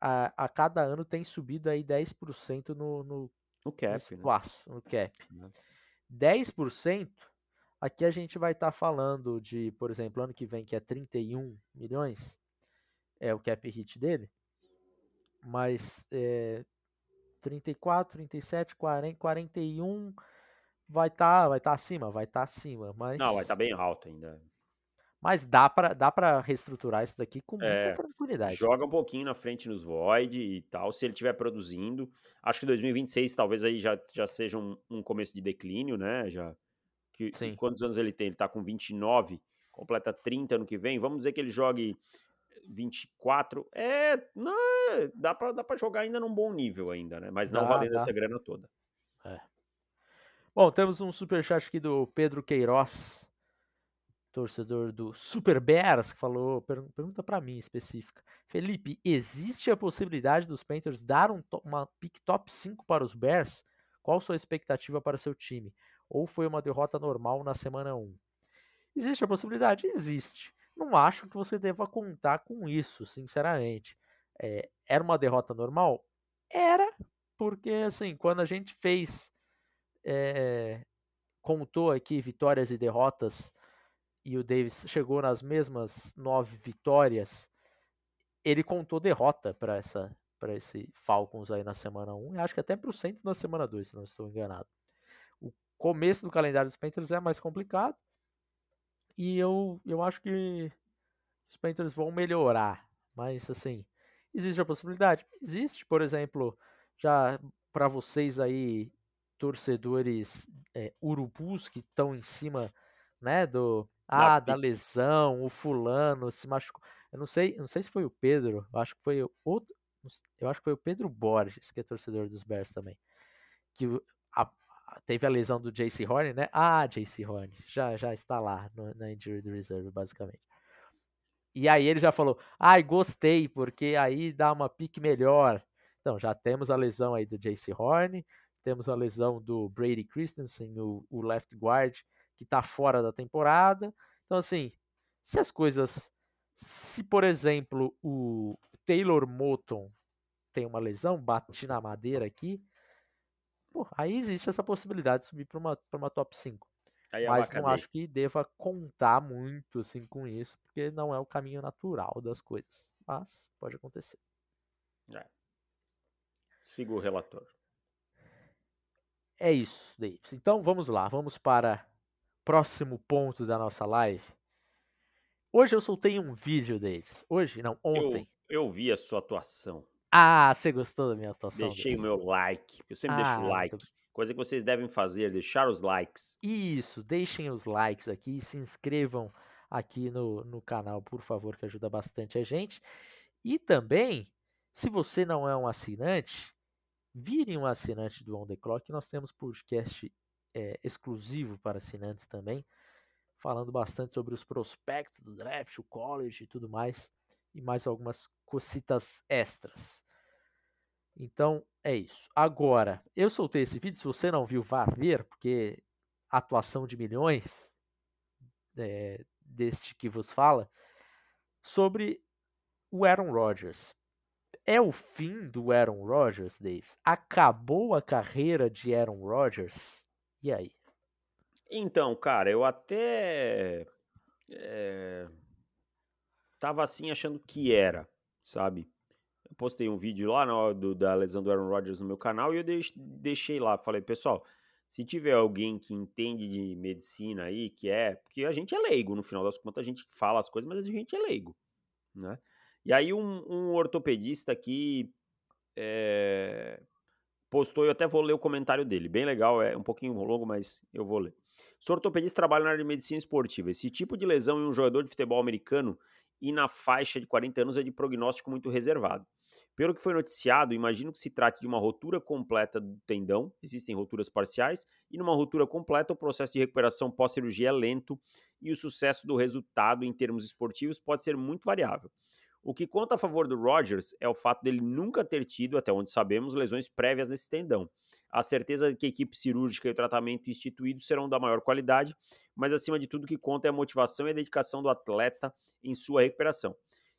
a, a cada ano tem subido aí 10% no, no, No no cap, né? espaço, no cap. Né? 10%, aqui a gente vai estar falando de, por exemplo, ano que vem, que é 31 milhões, é o cap hit dele, mas é, 34, 37, 40, 41 vai estar vai tá acima, vai estar acima, mas Não, vai estar bem alto ainda. mas dá para dá para reestruturar isso daqui com muita É, tranquilidade. Joga um pouquinho na frente nos void e tal, se ele estiver produzindo. Acho que 2026 talvez aí já, já seja um, um começo de declínio, né? Já, que, Sim. Quantos anos ele tem? Ele tá com 29, completa 30 ano que vem. Vamos dizer que ele jogue 24. É, não, dá pra, dá pra jogar ainda num bom nível ainda, né? Mas não Dá, valendo dá. essa grana toda. Bom, temos um superchat aqui do Pedro Queiroz, torcedor do Super Bears, que falou, per- pergunta pra mim específica. Felipe, existe a possibilidade dos Panthers dar um uma pick top 5 para os Bears? Qual sua expectativa para seu time? Ou foi uma derrota normal na semana 1? Existe a possibilidade? Existe. Não acho que você deva contar com isso, sinceramente. É, era uma derrota normal? Era, porque assim, quando a gente fez é, contou aqui vitórias e derrotas e o Davis chegou nas mesmas nove vitórias, ele contou derrota para essa para esse Falcons aí na semana 1 e acho que até para o Saints na semana 2, se não estou enganado. O começo do calendário dos Panthers é mais complicado e eu, eu acho que os Panthers vão melhorar, mas assim, existe a possibilidade? Existe, por exemplo, já para vocês aí torcedores é, urubus que estão em cima, né, do ah, da lesão, o fulano se machucou. Eu não sei, não sei se foi o Pedro, eu acho que foi outro, eu acho que foi o Pedro Borges, que é torcedor dos Bears também, que a- teve a lesão do JC Horn, né? Ah, JC Horn, já já está lá no- na injury reserve basicamente. E aí ele já falou: "Ai, gostei, porque aí dá uma pique melhor". Então, já temos a lesão aí do JC Horn, temos a lesão do Brady Christensen, o, o left guard, que tá fora da temporada. Então, assim, se as coisas. Se, por exemplo, o Taylor Moton tem uma lesão, bati na madeira aqui, pô, aí existe essa possibilidade de subir para uma, pra uma top 5. Aí Mas não acho que deva contar muito assim com isso, porque não é o caminho natural das coisas. Mas pode acontecer. Siga o relator. É isso, Davis. Então vamos lá, vamos para o próximo ponto da nossa live. Hoje eu soltei um vídeo, Davis. Hoje, não, ontem. Eu, eu vi a sua atuação. Ah, você gostou da minha atuação? Deixei o Davis? meu like. Eu sempre deixo Ah, o muito like. Coisa que vocês devem fazer, deixar os likes. Isso, deixem os likes aqui, se inscrevam aqui no, no canal, por favor, que ajuda bastante a gente. E também, se você não é um assinante, vire um assinante do On The Clock. Nós temos podcast é, exclusivo para assinantes também, falando bastante sobre os prospectos do draft, o college e tudo mais, e mais algumas cositas extras. Então é isso. Agora, eu soltei esse vídeo. Se você não viu, vá ver, porque atuação de milhões é, deste que vos fala sobre o Aaron Rodgers. É o fim do Aaron Rodgers, Davis? Acabou a carreira de Aaron Rodgers? E aí? Então, cara, eu até é, tava assim achando que era, sabe? Eu postei um vídeo lá no, do, da lesão do Aaron Rodgers no meu canal e eu deixei lá. Falei, pessoal, se tiver alguém que entende de medicina aí, que é. Porque a gente é leigo, no final das contas, a gente fala as coisas, mas a gente é leigo, né? E aí, um, um ortopedista aqui é, postou, eu até vou ler o comentário dele, bem legal, é um pouquinho longo, mas eu vou ler. Sou ortopedista trabalho na área de medicina esportiva. Esse tipo de lesão em um jogador de futebol americano e na faixa de 40 anos é de prognóstico muito reservado. Pelo que foi noticiado, imagino que se trate de uma rotura completa do tendão, existem roturas parciais, e numa rotura completa o processo de recuperação pós-cirurgia é lento e o sucesso do resultado em termos esportivos pode ser muito variável. O que conta a favor do Rodgers é o fato dele nunca ter tido, até onde sabemos, lesões prévias nesse tendão. A certeza de que a equipe cirúrgica e o tratamento instituído serão da maior qualidade, mas acima de tudo o que conta é a motivação e a dedicação do atleta em sua recuperação.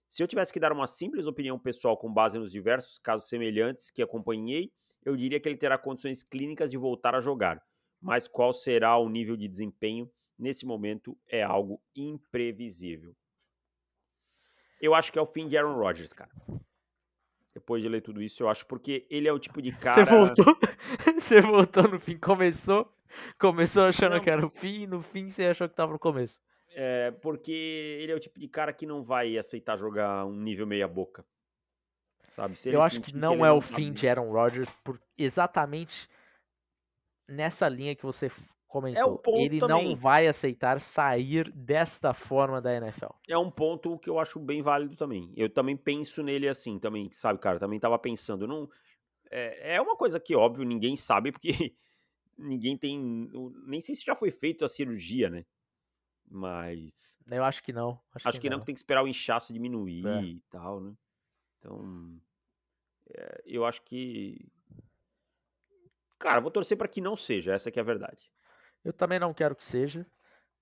Se eu tivesse que dar uma simples opinião pessoal com base nos diversos casos semelhantes que acompanhei, eu diria que ele terá condições clínicas de voltar a jogar. Mas qual será o nível de desempenho nesse momento é algo imprevisível. Eu acho que é o fim de Aaron Rodgers, cara. Depois de ler tudo isso, eu acho porque ele é o tipo de cara. Você voltou? Você voltou no fim, começou, começou achando Não. que era o fim, e no fim você achou que tava no começo. É, porque ele é o tipo de cara que não vai aceitar jogar um nível meia boca. Sabe? eu acho que não que é o fim de Aaron Rodgers por exatamente nessa linha que você comentou. É ele também. não vai aceitar sair desta forma da NFL. É um ponto que eu acho bem válido também. Eu também penso nele assim, também, sabe, cara? Também tava pensando. Não, é, é uma coisa que, óbvio, ninguém sabe, porque ninguém tem. Nem sei se já foi feito a cirurgia, né? Mas. Eu acho que não. Acho, acho que, que, não, que tem que esperar o inchaço diminuir é. e tal, né? Então. É, eu acho que. Cara, vou torcer para que não seja, essa que é a verdade. Eu também não quero que seja.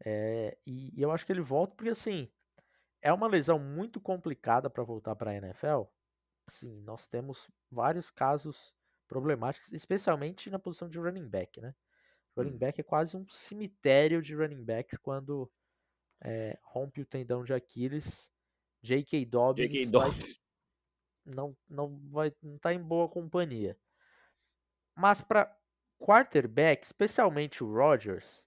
É, e, e, eu acho que ele volta porque, assim, é uma lesão muito complicada para voltar para a NFL. Sim, nós temos vários casos problemáticos, especialmente na posição de running back, né? Running hum. back é quase um cemitério de running backs quando é, rompe o tendão de Aquiles. J.K. Dobbins, J.K. Dobbins. Vai, não, não vai não tá em boa companhia. Mas para quarterback, especialmente o Rodgers,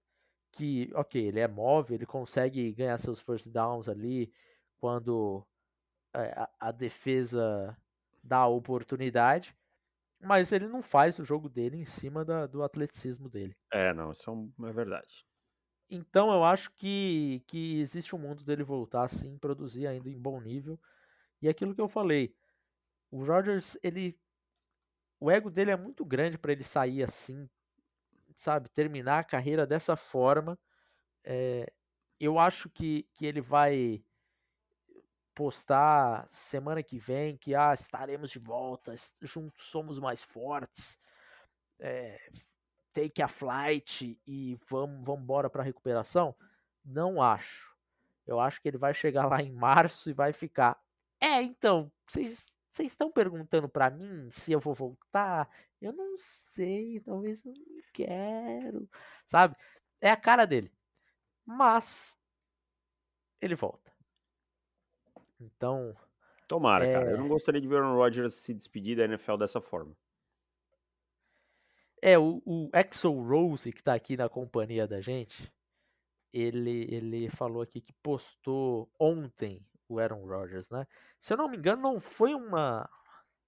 que, ok, ele é móvel, ele consegue ganhar seus first downs ali quando é, a, a defesa dá a oportunidade, mas ele não faz o jogo dele em cima da, do atleticismo dele. É, não, isso é, é verdade. Então eu acho que, que existe um mundo dele voltar assim, produzir ainda em bom nível. E aquilo que eu falei, o Rodgers, ele. O ego dele é muito grande para ele sair assim, sabe? Terminar a carreira dessa forma. É, eu acho que, que ele vai postar semana que vem que ah, estaremos de volta, juntos somos mais fortes, é, take a flight e vamos, vamos embora para recuperação? Não acho. Eu acho que ele vai chegar lá em março e vai ficar. É, então, vocês estão perguntando para mim se eu vou voltar? Eu não sei, talvez eu não quero, sabe? É a cara dele. Mas ele volta. Então. Tomara, é... cara. Eu não gostaria de ver o Rodgers se despedir da NFL dessa forma. É, o, o Exo Rose, que tá aqui na companhia da gente, ele, ele falou aqui que postou ontem o Aaron Rodgers, né? Se eu não me engano, não foi uma.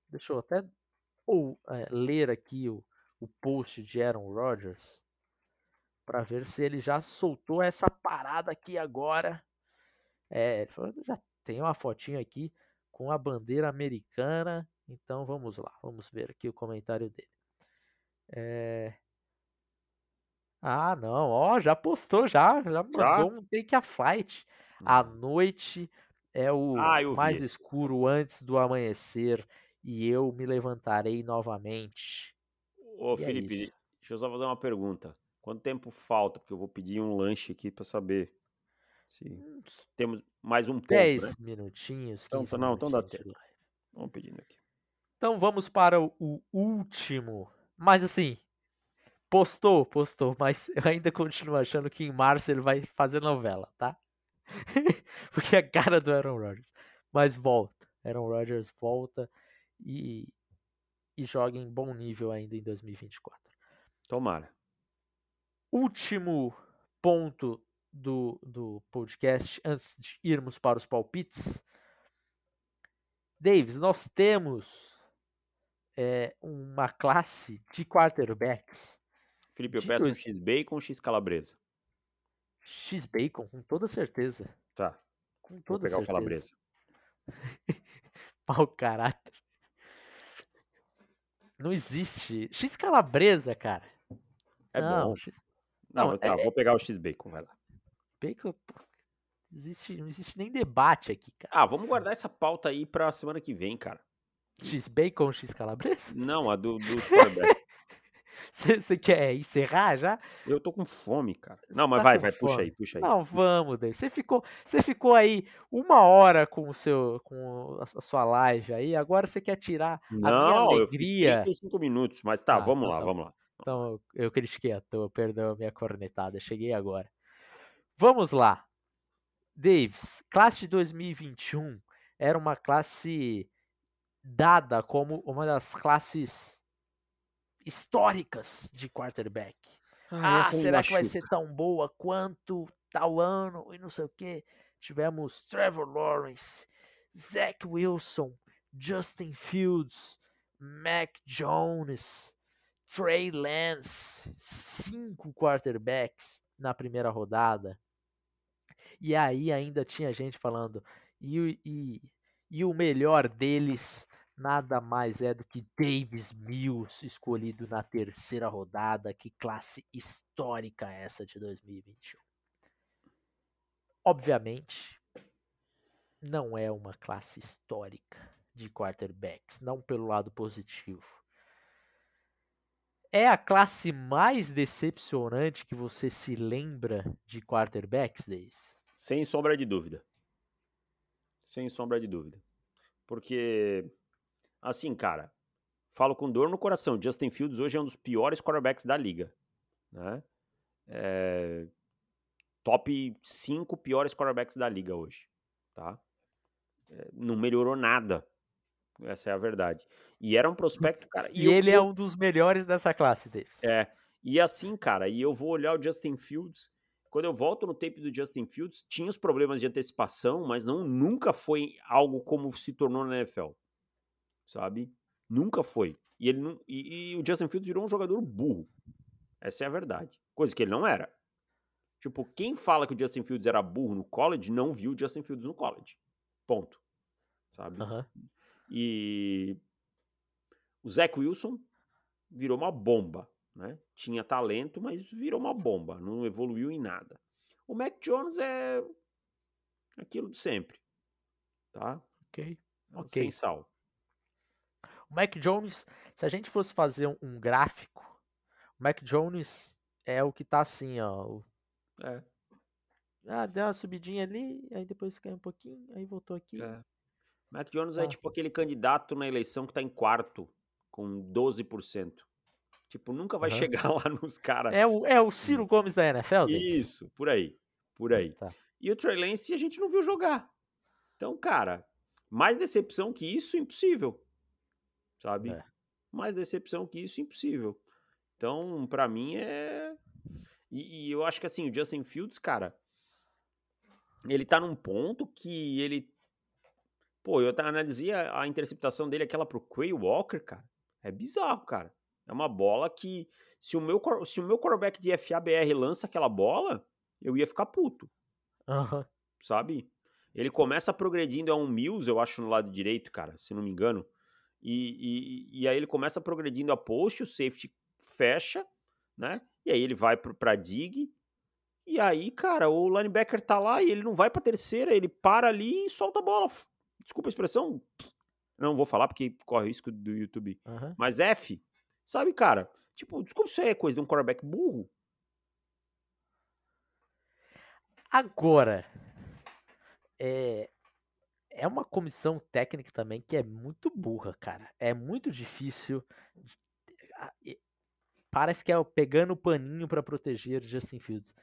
Deixa eu até ou, é, ler aqui o, o post de Aaron Rodgers para ver se ele já soltou essa parada aqui agora. É, ele falou, já tem uma fotinho aqui com a bandeira americana. Então vamos lá, vamos ver aqui o comentário dele. É... Ah, não, ó, já postou já, já mandou já? um Take a Flight. A hum. noite é o ah, mais escuro antes do amanhecer e eu me levantarei novamente. Ô, e é Felipe, é deixa eu só fazer uma pergunta. Quanto tempo falta? Porque eu vou pedir um lanche aqui para saber. Sim. Temos mais um ponto, 10 né? minutinhos, 15 Então, então não, então dá minutinhos tempo. Vamos pedindo aqui. Então vamos para o, o último. Mas assim, postou, postou, mas eu ainda continuo achando que em março ele vai fazer novela, tá? Porque é a cara do Aaron Rodgers. Mas volta. Aaron Rodgers volta e, e joga em bom nível ainda em 2024. Tomara. Último ponto do, do podcast, antes de irmos para os palpites. Davis, nós temos é, uma classe de quarterbacks Felipe, eu De peço um. X-Bacon ou X-Calabresa? X-Bacon, com toda certeza. Tá, Com vou toda pegar o certeza. Calabresa. Mau caráter. Não existe. X calabresa, cara. É não, bom. X Não, não, tá, é- vou pegar o X-Bacon, vai lá. bacon. Existe, não existe nem debate aqui, cara. Ah, vamos guardar essa pauta aí pra semana que vem, cara. X bacon, X calabresa? Não, a do, do quarterback. Você quer encerrar já? Eu tô com fome, cara. Não, mas tá vai, vai, puxa fome? aí, puxa aí. Não, vamos, David. Você ficou, você ficou aí uma hora com o seu, com a sua live aí. Agora você quer tirar a minha Não, eu fiz alegria. 35 minutos, mas tá, Ah, vamos então lá, tá vamos lá. Então eu- eu critiquei à toa, perdão a minha cornetada, cheguei agora. Vamos lá. Davis, classe de 2021 era uma classe dada como uma das classes históricas de quarterback. Ah, me será que vai ser tão boa quanto tal ano e não sei o quê? Tivemos Trevor Lawrence, Zach Wilson, Justin Fields, Mac Jones, Trey Lance, cinco quarterbacks na primeira rodada. E aí ainda tinha gente falando, e, e, e o melhor deles nada mais é do que Davis Mills, escolhido na terceira rodada. Que classe histórica é essa de 2021. Obviamente, não é uma classe histórica de quarterbacks, não pelo lado positivo. É a classe mais decepcionante que você se lembra de quarterbacks, Davis? Sem sombra de dúvida. Sem sombra de dúvida. Porque, assim, cara, falo com dor no coração. Justin Fields hoje é um dos piores quarterbacks da liga. Né? É, Top 5 piores quarterbacks da liga hoje. Tá? É, não melhorou nada. Essa é a verdade. E era um prospecto, cara. E, eu- ele é um dos melhores dessa classe, Davis. É, e assim, cara, e eu vou olhar o Justin Fields. Quando eu volto no tape do Justin Fields, tinha os problemas de antecipação, mas não nunca foi algo como se tornou na NFL. Sabe? Nunca foi. E, ele não, e, e o Justin Fields virou um jogador burro. Essa é a verdade. Coisa que ele não era. Tipo, quem fala que o Justin Fields era burro no college, não viu o Justin Fields no college. Ponto. Sabe? Aham. E o Zach Wilson virou uma bomba, né? Tinha talento, mas virou uma bomba, não evoluiu em nada. O Mac Jones é aquilo de sempre, tá? Ok. Ok. Sem sal. O Mac Jones, se a gente fosse fazer um, um gráfico, o Mac Jones é o que tá assim, ó. o- É, Ah, deu uma subidinha ali, aí depois caiu um pouquinho, aí voltou aqui. é. Mac Jones é Tá. tipo aquele candidato na eleição que tá em quarto, com 12%. Tipo, nunca vai Aham. chegar lá nos caras. É o, é o Ciro Gomes da NFL? Isso, por aí. Por aí. Tá. E o Trey Lance a gente não viu jogar. Então, cara, mais decepção que isso, impossível. Sabe? É. Mais decepção que isso, impossível. Então, pra mim é. E, e eu acho que assim, o Justin Fields, cara, ele tá num ponto que ele. Pô, eu analisei a, a interceptação dele, aquela pro Quay Walker, cara. É bizarro, cara. É uma bola que. Se o meu, se o meu quarterback de FABR lança aquela bola, eu ia ficar puto Aham. sabe? Ele começa progredindo a um Mills, eu acho, no lado direito, cara, se não me engano. E, e, e aí ele começa progredindo a post, o safety fecha, né? E aí ele vai pro, pra dig. E aí, cara, o linebacker tá lá e ele não vai pra terceira, ele para ali e solta a bola. Desculpa a expressão. Não vou falar porque corre risco do YouTube. aham. Mas F, sabe, cara? Tipo, desculpa, isso aí é coisa de um quarterback burro. Agora, é, é uma comissão técnica também que é muito burra, cara. É muito difícil. Parece que é pegando o paninho para proteger Justin Fields.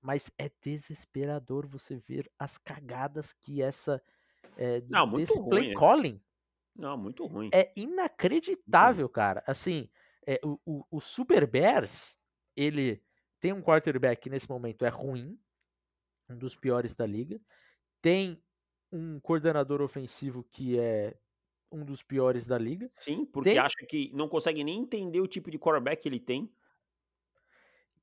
Mas é desesperador você ver as cagadas que essa. É, Não, muito desse ruim, play é. calling Não, muito ruim. é inacreditável, cara. Assim, é, o, o, o Super Bears, ele tem um quarterback que nesse momento é ruim, um dos piores da liga. Tem um coordenador ofensivo que é um dos piores da liga. Sim, porque Tem- acha que não consegue nem entender o tipo de quarterback que ele tem.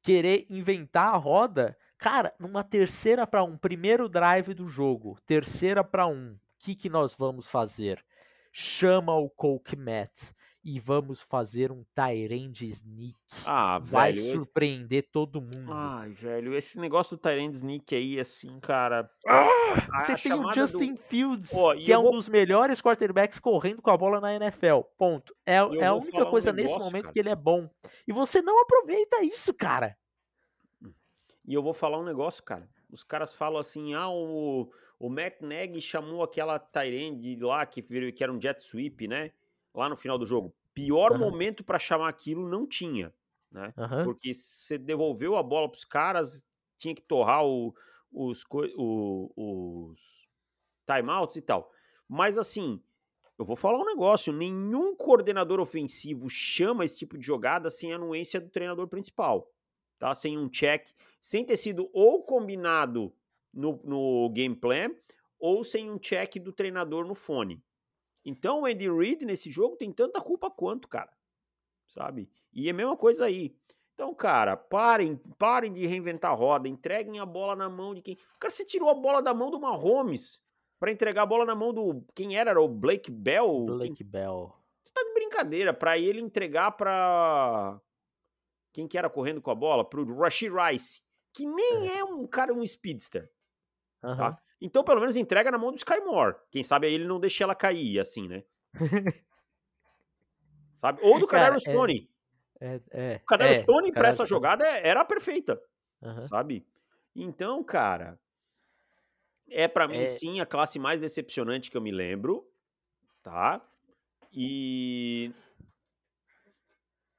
Querer inventar a roda, cara, numa terceira para um, primeiro drive do jogo, terceira para um, o que, que nós vamos fazer? Chama o Coke Matt e vamos fazer um Tyrande Sneak. Ah, Vai velho. esse- surpreender todo mundo. Ai, velho, esse negócio do Tyrande Sneak aí, assim, cara. Você a tem o Justin do- Fields, que é um vou- dos melhores quarterbacks correndo com a bola na NFL. Ponto. É, é a única falar um coisa nesse negócio, momento cara. que ele é bom. E você não aproveita isso, cara. E eu vou falar um negócio, cara. Os caras falam assim: ah, o, o Matt Nagy chamou aquela Tyrande lá que, virou- que era um jet sweep, né? Lá no final do jogo. Pior Aham. momento pra chamar aquilo não tinha, né? Aham. Porque você devolveu a bola pros caras, tinha que torrar o- os, o- os timeouts e tal. Mas assim, eu vou falar um negócio: nenhum coordenador ofensivo chama esse tipo de jogada sem anuência do treinador principal. Tá? Sem um check, sem ter sido ou combinado no, no game plan, ou sem um check do treinador no fone. Então o Andy Reid nesse jogo tem tanta culpa quanto, cara. Sabe? E é a mesma coisa aí. Então, cara, parem, parem de reinventar a roda, entreguem a bola na mão de quem. Cara, você tirou a bola da mão do Mahomes pra entregar a bola na mão do. Quem era? Era o Blake Bell? Quem- Blake Bell. Você tá de brincadeira pra ele entregar pra. Quem que era correndo com a bola? Pro Rashid Rice. Que nem é um cara, um speedster. Tá? Então, pelo menos entrega na mão do Sky Moore. Quem sabe aí ele não deixa ela cair, assim, né? Sabe? Ou do Kadarius é- Tony. É, é, O Kadarius é, Tony essa jogada é- era perfeita, Aham. sabe? Então, cara, é pra mim É. sim a classe mais decepcionante que eu me lembro, tá? E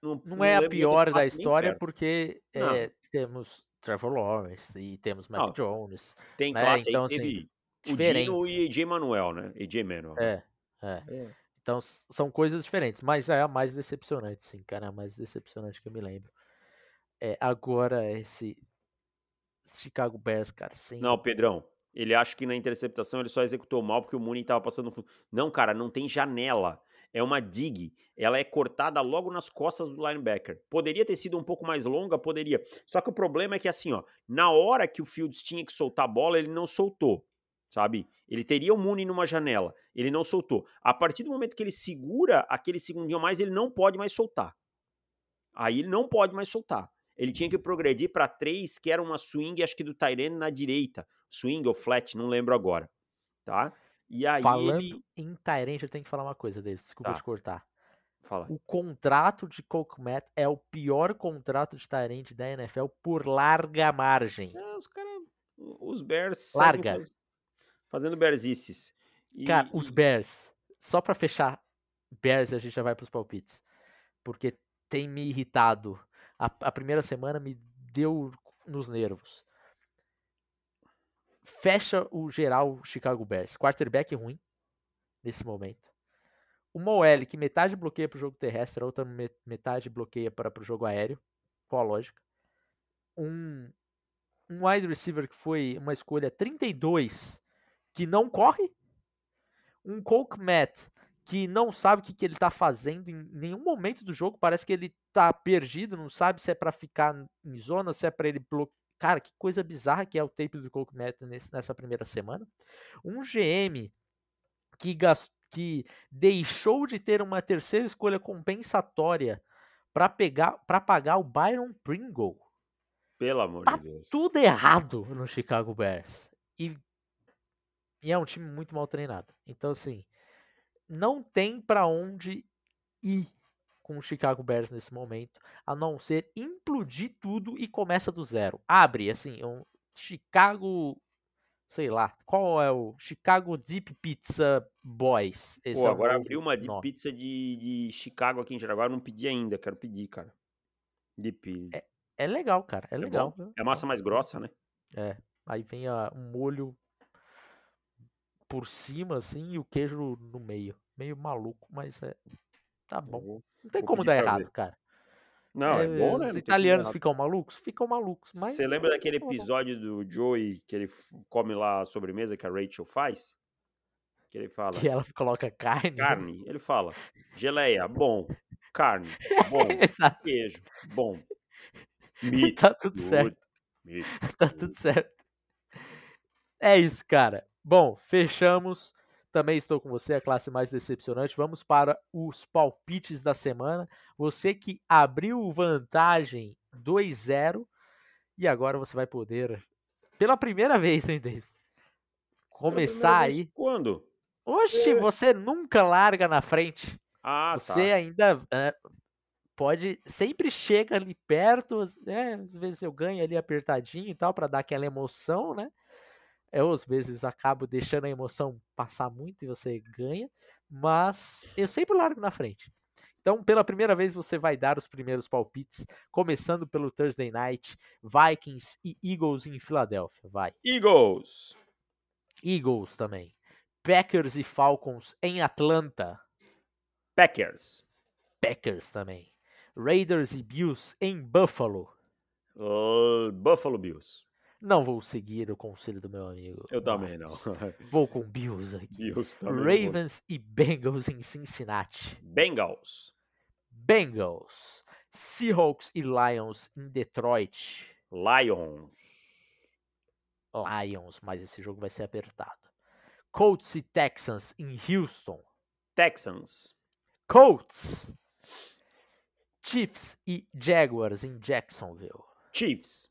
não, Não é a pior da história porque Não. é, temos Trevor Lawrence e temos Mac Jones. Tem né, classe então, aí que assim, teve o Dino diferentes. e AJ Manuel, né? AJ Manuel. É, é. É. Então são coisas diferentes, mas é a mais decepcionante, sim, cara, é a mais decepcionante que eu me lembro. É, agora esse Chicago Bears, cara, sim. Não, Pedrão, ele acha que na interceptação ele só executou mal porque o Mooney tava passando no fundo. Não, cara, não tem janela. É uma dig. Ela é cortada logo nas costas do linebacker. Poderia ter sido um pouco mais longa, poderia. Só que o problema é que assim, ó, na hora que o Fields tinha que soltar a bola, ele não soltou, sabe? Ele teria o Mooney numa janela, ele não soltou. A partir do momento que ele segura aquele segundinho a mais, ele não pode mais soltar. Aí ele não pode mais soltar. Ele tinha que progredir para três, que era uma swing, acho que do Tyrene na direita. Swing ou flat, não lembro agora. Tá? E aí Falando ele. em Tyrant, eu tenho que falar uma coisa dele, desculpa Tá. te cortar. Fala. O contrato de Coke Matt é o pior contrato de Tyrant da NFL por larga margem. É, os caras. Os Bears. Larga. faz- fazendo Bearsices. E- Cara, os Bears, só pra fechar Bears, a gente já vai pros palpites. Porque tem me irritado. A, a primeira semana me deu nos nervos. Fecha o geral Chicago Bears. Quarterback ruim nesse momento. Uma OL que metade bloqueia pro jogo terrestre, a outra me- metade bloqueia para pro jogo aéreo. Qual a lógica? Um, um wide receiver que foi uma escolha 32 que não corre. Um Coke Matt que não sabe o que, que ele tá fazendo em nenhum momento do jogo. Parece que ele tá perdido, não sabe se é para ficar em zona, se é para ele. Cara, que coisa bizarra que é o tape do Coke nesse- nessa primeira semana. Um GM que, que deixou de ter uma terceira escolha compensatória para pegar para pagar o Byron Pringle Pelo amor Tá de Deus. tudo errado no Chicago Bears. E, e é um time muito mal treinado. Então, assim, não tem pra onde ir com o Chicago Bears nesse momento, a não ser implodir tudo e começa do zero. Abre, assim, um- Chicago. Sei lá. Qual é o. Chicago Deep Pizza Boys. Esse Pô, é agora abriu uma Deep Pizza de, de Chicago aqui em Jaraguá. Eu não pedi ainda, quero pedir, cara. Deep. É, é legal, cara. É, é legal. Bom. É massa mais grossa, né? É. Aí vem a, um molho por cima, assim, e o queijo no meio. Meio maluco, mas é. Tá bom. Não tem como dar errado, ver. cara. Não, é, é bom, né? Os italianos ficam malucos? Ficam malucos. Mas Você lembra daquele episódio do Joey que ele come lá a sobremesa que a Rachel faz? Que ele fala. Que ela coloca carne. Carne. Ele fala. Geleia, bom. Carne, bom. Queijo, bom. Mito, tá tudo certo. Mito, tá tudo certo. É isso, cara. Bom, fechamos. Também estou com você, a classe mais decepcionante. Vamos para os palpites da semana. Você que abriu vantagem 2-0 e agora você vai poder, pela primeira vez, hein, Davis? Começar aí. Quando? Oxe, é. você nunca larga na frente. Ah, você tá. ainda é, pode sempre chega ali perto, né? Às vezes eu ganho ali apertadinho e tal para dar aquela emoção, né? Eu às vezes acabo deixando a emoção passar muito e você ganha, mas eu sempre largo na frente. Então, pela primeira vez, você vai dar os primeiros palpites, começando pelo Thursday Night, Vikings e Eagles em Filadélfia. Vai. Eagles. Eagles também. Packers e Falcons em Atlanta. Packers. Packers também. Raiders e Bills em Buffalo. Uh, Buffalo Bills. Não vou seguir o conselho do meu amigo. Eu também não. Vou com Bills aqui. Bills também Ravens vou. e Bengals em Cincinnati. Bengals. Bengals. Seahawks e Lions em Detroit. Lions. Lions, mas esse jogo vai ser apertado. Colts e Texans em Houston. Texans. Colts. Chiefs e Jaguars em Jacksonville. Chiefs.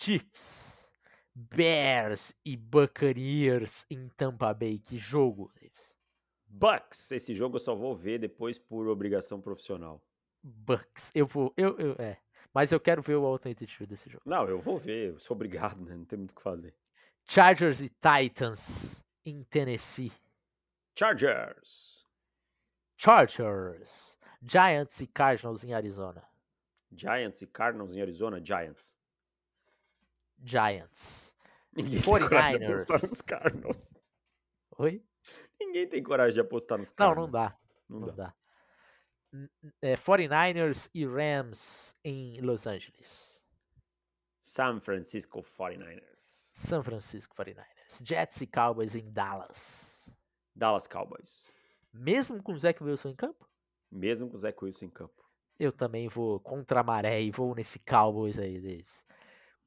Chiefs, Bears e Buccaneers em Tampa Bay. Que jogo, Davis? Bucks. Esse jogo eu só vou ver depois por obrigação profissional. Bucks. Eu vou. Eu, eu, é. Mas eu quero ver o Authenticity desse jogo. Não, eu vou ver. Eu sou obrigado, né? Não tem muito o que fazer. Chargers e Titans em Tennessee. Chargers. Chargers. Giants e Cardinals em Arizona. Giants e Cardinals em Arizona. Giants. Giants. Ninguém 49ers. tem coragem de apostar nos Cardinals. Oi? Ninguém tem coragem de apostar nos Cardinals. Não, não dá. Não, não dá. dá. É, 49ers e Rams em Los Angeles. San Francisco 49ers. San Francisco 49ers. Jets e Cowboys em Dallas. Dallas Cowboys. Mesmo com o Zach Wilson em campo? Mesmo com o Zach Wilson em campo. Eu também vou contra a maré e vou nesse Cowboys aí, Davis.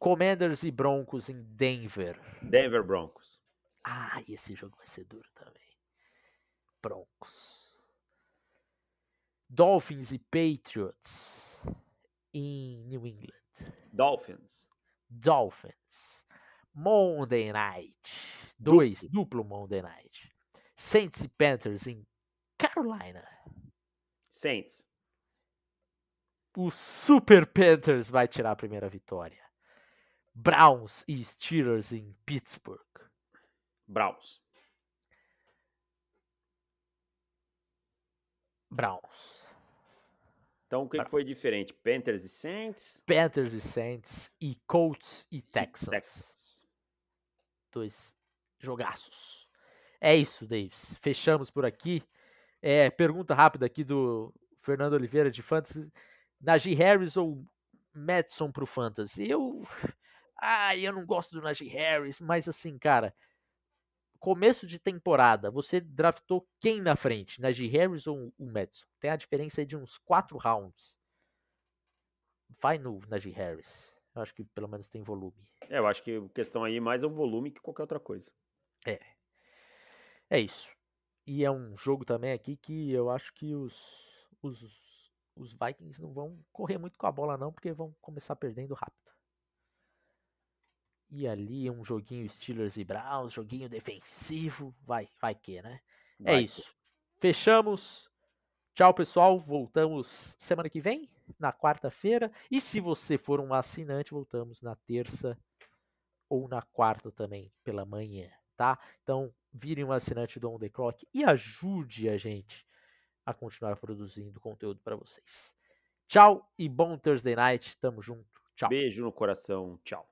Commanders e Broncos em Denver. Denver Broncos. Ah, esse jogo vai ser duro também. Broncos. Dolphins e Patriots em New England. Dolphins. Dolphins. Monday Night. Dois, duplo, duplo Monday Night. Saints e Panthers em Carolina. Saints. O Super Panthers vai tirar a primeira vitória. Browns e Steelers em Pittsburgh. Browns. Browns. Então o que, que, foi diferente? Panthers e Saints? Panthers e Saints e Colts e Texans. Texans. Dois jogaços. É isso, Davis. Fechamos por aqui. É, pergunta rápida aqui do Fernando Oliveira de Fantasy. Najee Harris ou Madison pro Fantasy? Eu ah, eu não gosto do Najee Harris, mas assim, cara, começo de temporada, você draftou quem na frente? Najee Harris ou o Madison? Tem a diferença de uns 4 rounds. Vai no Najee Harris. Eu acho que pelo menos tem volume. É, eu acho que a questão aí é mais o volume que qualquer outra coisa. É. É isso. E é um jogo também aqui que eu acho que os, os, os Vikings não vão correr muito com a bola, não, porque vão começar perdendo rápido. E ali um joguinho Steelers e Browns, joguinho defensivo, vai, vai que, né? É vai é isso. Que. Fechamos. Tchau, pessoal. Voltamos semana que vem, na quarta-feira. E se você for um assinante, voltamos na terça ou na quarta também, pela manhã, tá? Então, virem um assinante do On The Clock e ajude a gente a continuar produzindo conteúdo para vocês. Tchau e bom Thursday Night. Tamo junto. Tchau. Beijo no coração. Tchau.